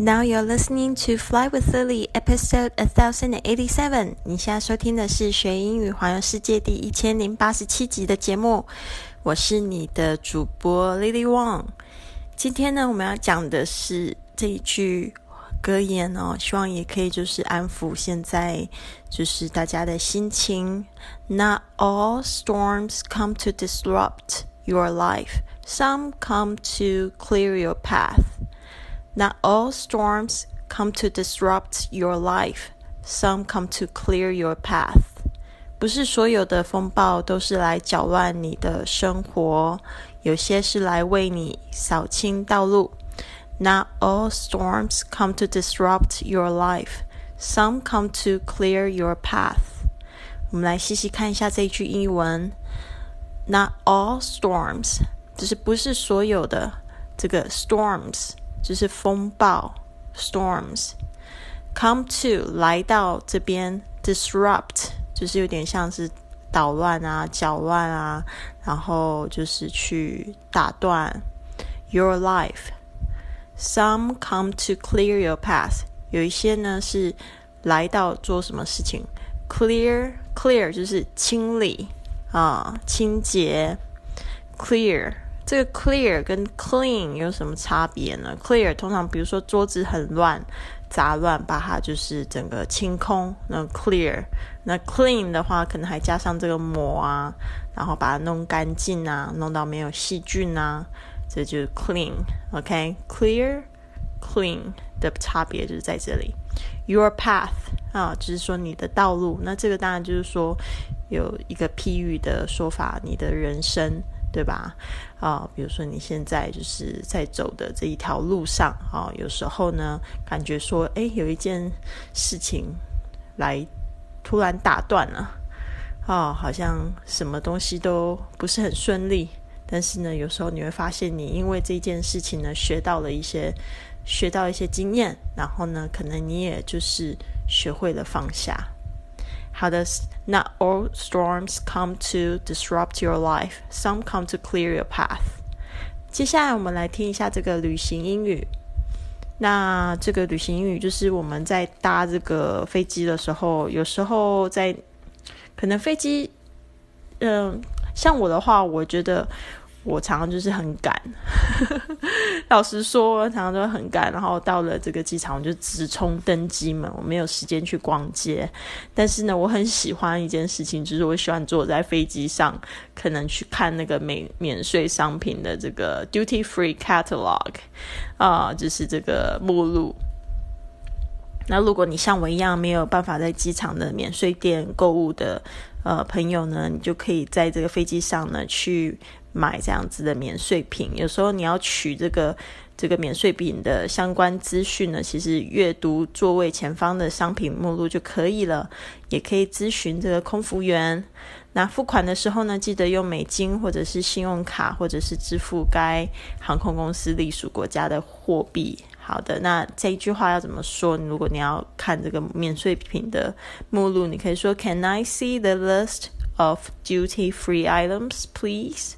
Now you're listening to Fly with Lily, episode a thousand and eighty-seven. 你现在收听的是学英语环游世界第一千零八十七集的节目。我是你的主播 Lily Wang。今天呢，我们要讲的是这一句格言哦，希望也可以就是安抚现在就是大家的心情。Not all storms come to disrupt your life. Some come to clear your path. Not all storms come to disrupt your life. Some come to clear your path. 不是所有的风暴都是来搅乱你的生活，有些是来为你扫清道路。Not all storms come to disrupt your life. Some come to clear your path. 我们来细细看一下这一句英文。Not all storms，就是不是所有的这个 storms。 就是风暴，storms，come to 来到这边，disrupt 就是有点像是捣乱啊、搅乱啊，然后就是去打断 your life。Some come to clear your path，有一些呢是来到做什么事情？clear clear 就是清理啊、清洁，clear。这个 clear 跟 clean 有什么差别呢？clear 通常比如说桌子很乱、杂乱，把它就是整个清空，那 clear。那 clean 的话，可能还加上这个抹啊，然后把它弄干净啊，弄到没有细菌啊，这就是 clean。OK，clear、clean 的差别就是在这里。Your path 啊，就是说你的道路。那这个当然就是说有一个譬喻的说法，你的人生。对吧？啊，比如说你现在就是在走的这一条路上啊，有时候呢，感觉说，哎，有一件事情来突然打断了，啊，好像什么东西都不是很顺利。但是呢，有时候你会发现，你因为这件事情呢，学到了一些，学到一些经验，然后呢，可能你也就是学会了放下。好的，Not all storms come to disrupt your life. Some come to clear your path. 接下来我们来听一下这个旅行英语。那这个旅行英语就是我们在搭这个飞机的时候，有时候在可能飞机，嗯，像我的话，我觉得。我常常就是很赶，老实说，常常都很赶。然后到了这个机场，我就直冲登机门，我没有时间去逛街。但是呢，我很喜欢一件事情，就是我喜欢坐在飞机上，可能去看那个免免税商品的这个 duty free catalog 啊，就是这个目录。那如果你像我一样没有办法在机场的免税店购物的呃朋友呢，你就可以在这个飞机上呢去。买这样子的免税品，有时候你要取这个这个免税品的相关资讯呢，其实阅读座位前方的商品目录就可以了，也可以咨询这个空服员。那付款的时候呢，记得用美金或者是信用卡，或者是支付该航空公司隶属国家的货币。好的，那这一句话要怎么说？如果你要看这个免税品的目录，你可以说：Can I see the list of duty-free items, please?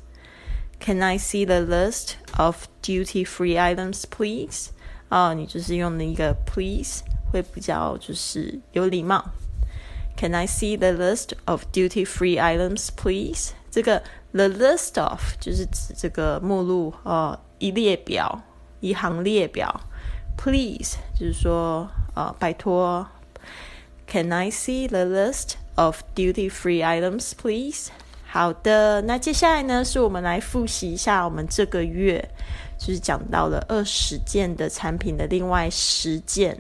Can I see the list of duty-free items, please? 啊，你就是用那个 please 会比较就是有礼貌。Can I see the list of duty-free items, please? 这个 the list of 就是指这个目录哦，一列表，一行列表。Please 就是说呃，拜托。Can I see the list of duty-free items, please? 好的，那接下来呢，是我们来复习一下我们这个月就是讲到了二十件的产品的另外十件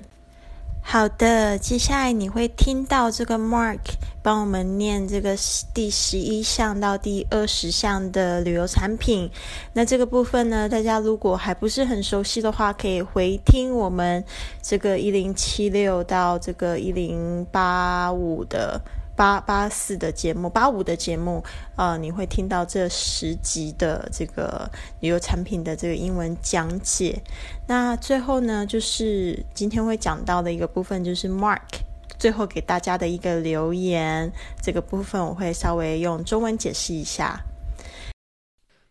好的，接下来你会听到这个 Mark 帮我们念这个第十一项到第二十项的旅游产品。那这个部分呢，大家如果还不是很熟悉的话，可以回听我们这个一零七六到这个一零八五的。八八四的节目，八五的节目，呃，你会听到这十集的这个旅游产品的这个英文讲解。那最后呢，就是今天会讲到的一个部分，就是 Mark 最后给大家的一个留言。这个部分我会稍微用中文解释一下。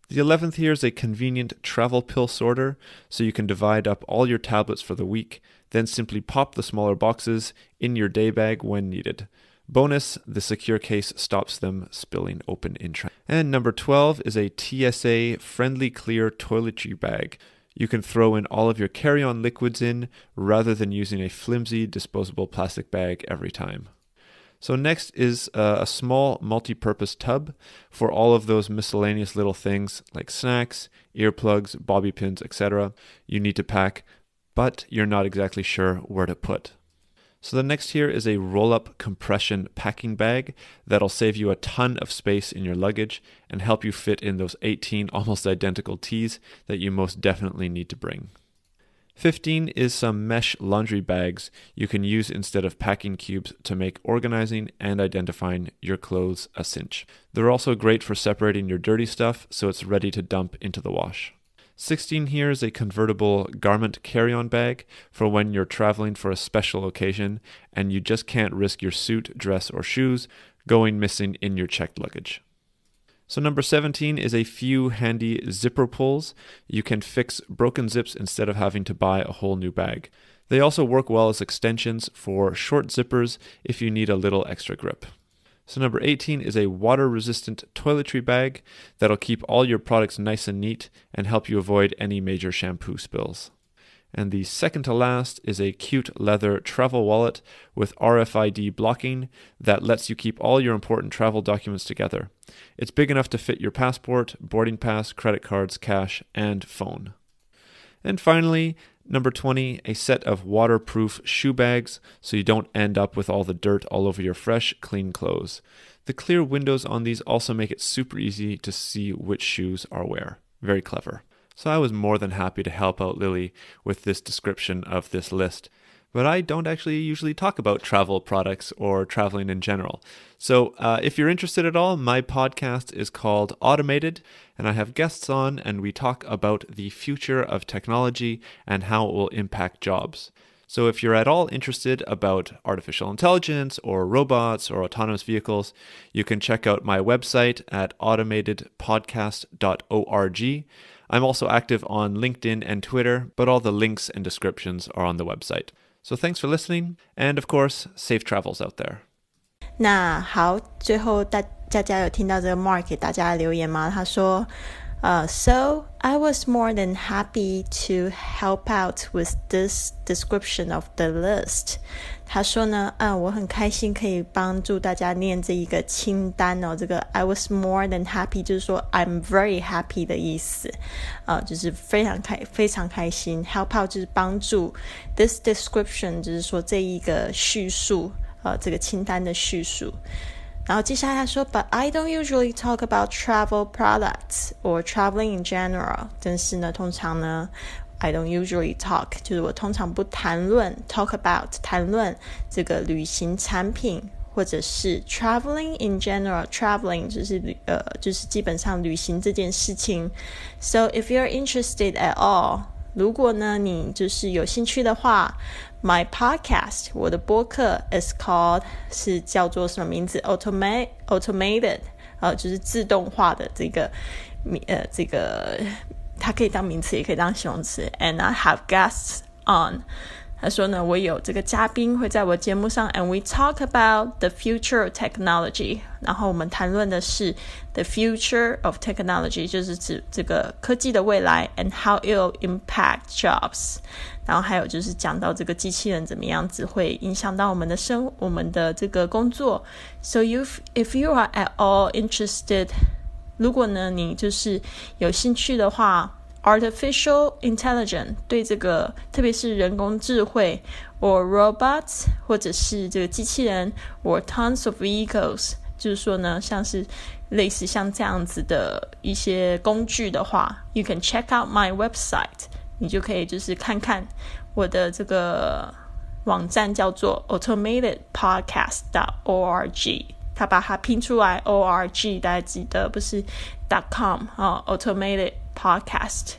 The 11th here is a convenient travel pill sorter, so you can divide up all your tablets for the week, then simply pop the smaller boxes in your day bag when needed. Bonus, the secure case stops them spilling open in transit. And number 12 is a TSA friendly clear toiletry bag. You can throw in all of your carry on liquids in rather than using a flimsy disposable plastic bag every time. So, next is uh, a small multi purpose tub for all of those miscellaneous little things like snacks, earplugs, bobby pins, etc. you need to pack, but you're not exactly sure where to put. So the next here is a roll-up compression packing bag that'll save you a ton of space in your luggage and help you fit in those 18 almost identical tees that you most definitely need to bring. 15 is some mesh laundry bags you can use instead of packing cubes to make organizing and identifying your clothes a cinch. They're also great for separating your dirty stuff so it's ready to dump into the wash. 16 here is a convertible garment carry on bag for when you're traveling for a special occasion and you just can't risk your suit, dress, or shoes going missing in your checked luggage. So, number 17 is a few handy zipper pulls. You can fix broken zips instead of having to buy a whole new bag. They also work well as extensions for short zippers if you need a little extra grip. So, number 18 is a water resistant toiletry bag that'll keep all your products nice and neat and help you avoid any major shampoo spills. And the second to last is a cute leather travel wallet with RFID blocking that lets you keep all your important travel documents together. It's big enough to fit your passport, boarding pass, credit cards, cash, and phone. And finally, Number 20, a set of waterproof shoe bags so you don't end up with all the dirt all over your fresh, clean clothes. The clear windows on these also make it super easy to see which shoes are where. Very clever. So I was more than happy to help out Lily with this description of this list but I don't actually usually talk about travel products or traveling in general. So, uh, if you're interested at all, my podcast is called Automated, and I have guests on, and we talk about the future of technology and how it will impact jobs. So, if you're at all interested about artificial intelligence or robots or autonomous vehicles, you can check out my website at automatedpodcast.org. I'm also active on LinkedIn and Twitter, but all the links and descriptions are on the website. So thanks for listening, and of course, safe travels out there. 那好，最后大大家有听到这个 Mark 给大家的留言吗？他说。Uh, so I was more than happy to help out with this description of the list. 他说呢，嗯，我很开心可以帮助大家念这一个清单哦。这个 I was more than happy 就是说 I'm very happy 的意思，啊，就是非常开非常开心。Help out 就是帮助，this description 就是说这一个叙述，呃，这个清单的叙述。然后接下来他说，But I don't usually talk about travel products or traveling in general。但是呢，通常呢 ，I don't usually talk，就是我通常不谈论 talk about 谈论这个旅行产品，或者是 traveling in general。traveling 就是旅呃，就是基本上旅行这件事情。So if you're interested at all，如果呢你就是有兴趣的话。My podcast，我的播客 is called 是叫做什么名字？Automate automated，呃，就是自动化的这个，呃，这个 它可以当名词，也可以当形容词。And I have guests on。他说呢，我有这个嘉宾会在我节目上，and we talk about the future of technology。然后我们谈论的是 the future of technology，就是指这个科技的未来，and how it will impact jobs。然后还有就是讲到这个机器人怎么样子会影响到我们的生，我们的这个工作。So you if you are at all interested， 如果呢你就是有兴趣的话。artificial intelligence 对这个，特别是人工智慧，or robots 或者是这个机器人，or tons of vehicles，就是说呢，像是类似像这样子的一些工具的话，you can check out my website，你就可以就是看看我的这个网站叫做 automatedpodcast.org，他把它拼出来，org 大家记得不是 dot com 啊，automated。Podcast，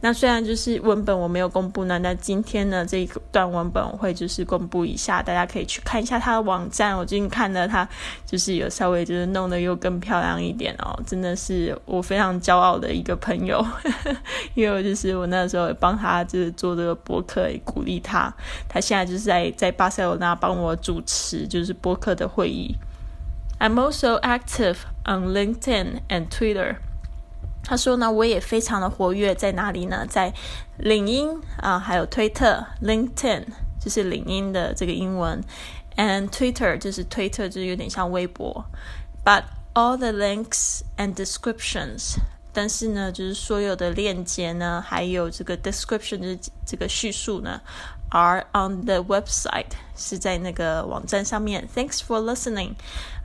那虽然就是文本我没有公布呢，那今天呢这一段文本我会就是公布一下，大家可以去看一下他的网站。我最近看了他，就是有稍微就是弄得又更漂亮一点哦，真的是我非常骄傲的一个朋友，因为就是我那时候帮他就是做这个博客，鼓励他。他现在就是在在巴塞罗那帮我主持就是播客的会议。I'm also active on LinkedIn and Twitter. 他说呢，我也非常的活跃在哪里呢？在领英啊，还有推特 （LinkedIn） 就是领英的这个英文，and Twitter 就是推特，就是有点像微博。But all the links and descriptions，但是呢，就是所有的链接呢，还有这个 description 就是这个叙述呢。 are on the website 是在那个网站上面。Thanks for listening，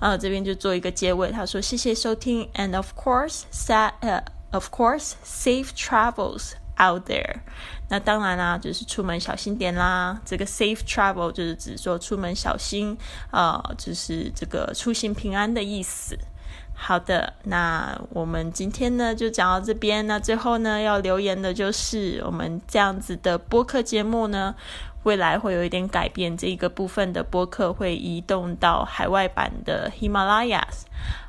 啊，这边就做一个结尾。他说谢谢收听，and of course, sa 呃，of course, safe travels out there。那当然啦，就是出门小心点啦。这个 safe travel 就是指说出门小心，啊，就是这个出行平安的意思。 好的，那我们今天呢就讲到这边。那最后呢要留言的就是我们这样子的播客节目呢，未来会有一点改变。这一个部分的播客会移动到海外版的喜马拉雅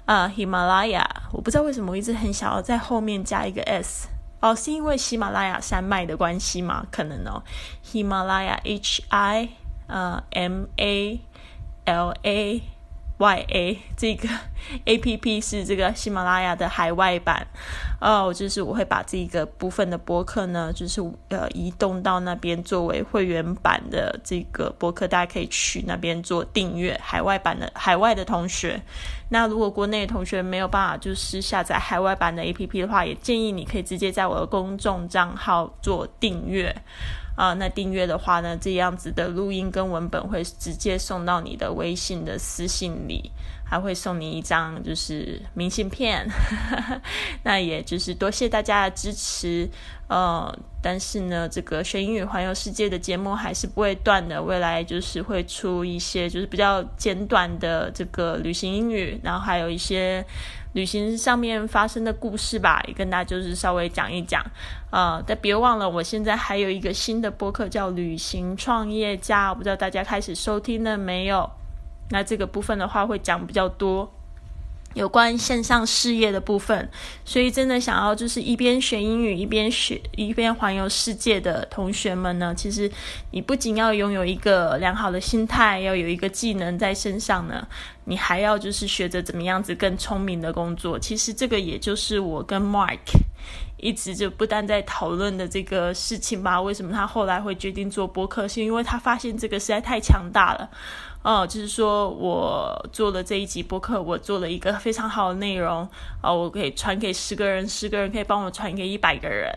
啊，喜马拉雅。我不知道为什么我一直很想要在后面加一个 s 哦，是因为喜马拉雅山脉的关系吗？可能哦，喜马拉雅 H I 呃 M A L A。Y A 这个 A P P 是这个喜马拉雅的海外版哦，就是我会把这个部分的播客呢，就是呃移动到那边作为会员版的这个播客，大家可以去那边做订阅。海外版的海外的同学，那如果国内的同学没有办法就是下载海外版的 A P P 的话，也建议你可以直接在我的公众账号做订阅。啊，那订阅的话呢，这样子的录音跟文本会直接送到你的微信的私信里，还会送你一张就是明信片。那也就是多谢大家的支持，呃，但是呢，这个学英语环游世界的节目还是不会断的，未来就是会出一些就是比较简短的这个旅行英语，然后还有一些。旅行上面发生的故事吧，也跟大家就是稍微讲一讲，呃，但别忘了，我现在还有一个新的播客叫《旅行创业家》，我不知道大家开始收听了没有？那这个部分的话会讲比较多。有关线上事业的部分，所以真的想要就是一边学英语一边学一边环游世界的同学们呢，其实你不仅要拥有一个良好的心态，要有一个技能在身上呢，你还要就是学着怎么样子更聪明的工作。其实这个也就是我跟 Mark 一直就不但在讨论的这个事情吧。为什么他后来会决定做播客？是因为他发现这个实在太强大了。哦，就是说我做了这一集播客，我做了一个非常好的内容，啊，我可以传给十个人，十个人可以帮我传给一百个人，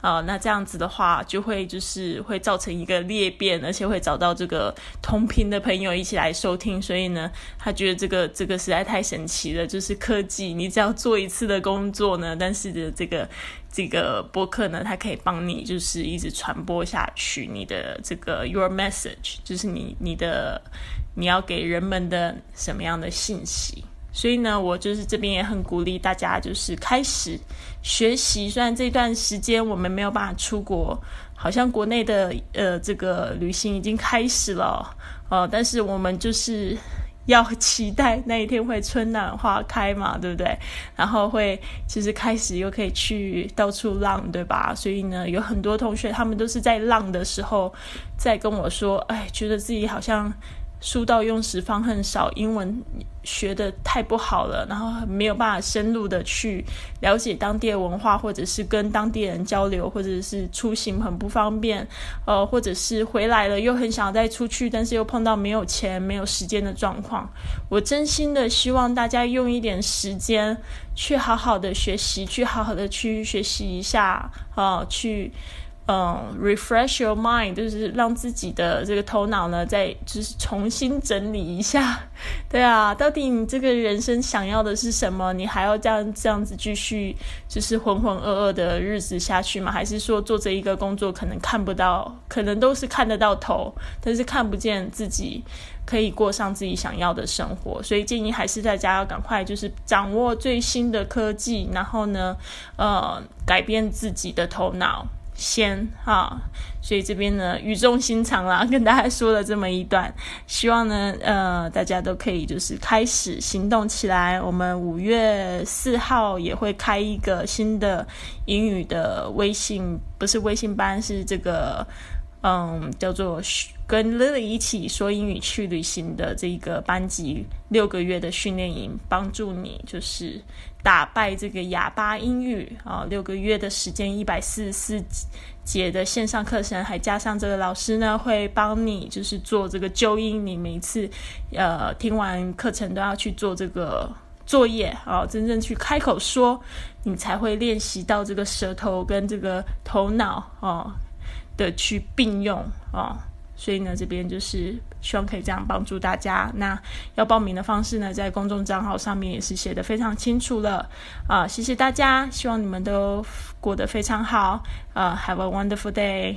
啊，那这样子的话，就会就是会造成一个裂变，而且会找到这个同频的朋友一起来收听，所以呢，他觉得这个这个实在太神奇了，就是科技，你只要做一次的工作呢，但是的这个这个播客呢，它可以帮你就是一直传播下去，你的这个 your message，就是你你的。你要给人们的什么样的信息？所以呢，我就是这边也很鼓励大家，就是开始学习。虽然这段时间我们没有办法出国，好像国内的呃这个旅行已经开始了哦，但是我们就是要期待那一天会春暖花开嘛，对不对？然后会其实开始又可以去到处浪，对吧？所以呢，有很多同学他们都是在浪的时候在跟我说，哎，觉得自己好像。书到用时方恨少，英文学的太不好了，然后没有办法深入的去了解当地的文化，或者是跟当地人交流，或者是出行很不方便，呃，或者是回来了又很想再出去，但是又碰到没有钱、没有时间的状况。我真心的希望大家用一点时间去好好的学习，去好好的去学习一下，啊，去。嗯，refresh your mind，就是让自己的这个头脑呢，再就是重新整理一下。对啊，到底你这个人生想要的是什么？你还要这样这样子继续就是浑浑噩噩的日子下去吗？还是说做这一个工作可能看不到，可能都是看得到头，但是看不见自己可以过上自己想要的生活？所以建议还是大家要赶快就是掌握最新的科技，然后呢，呃，改变自己的头脑。先哈，所以这边呢语重心长啦，跟大家说了这么一段，希望呢呃大家都可以就是开始行动起来。我们五月四号也会开一个新的英语的微信，不是微信班，是这个嗯叫做跟 Lily 一起说英语去旅行的这个班级六个月的训练营，帮助你就是。打败这个哑巴英语啊，六个月的时间，一百四十四节的线上课程，还加上这个老师呢，会帮你就是做这个纠音。你每次呃听完课程都要去做这个作业啊，真正去开口说，你才会练习到这个舌头跟这个头脑啊的去并用啊。所以呢，这边就是希望可以这样帮助大家。那要报名的方式呢，在公众账号上面也是写的非常清楚了啊！谢谢大家，希望你们都过得非常好啊！Have a wonderful day。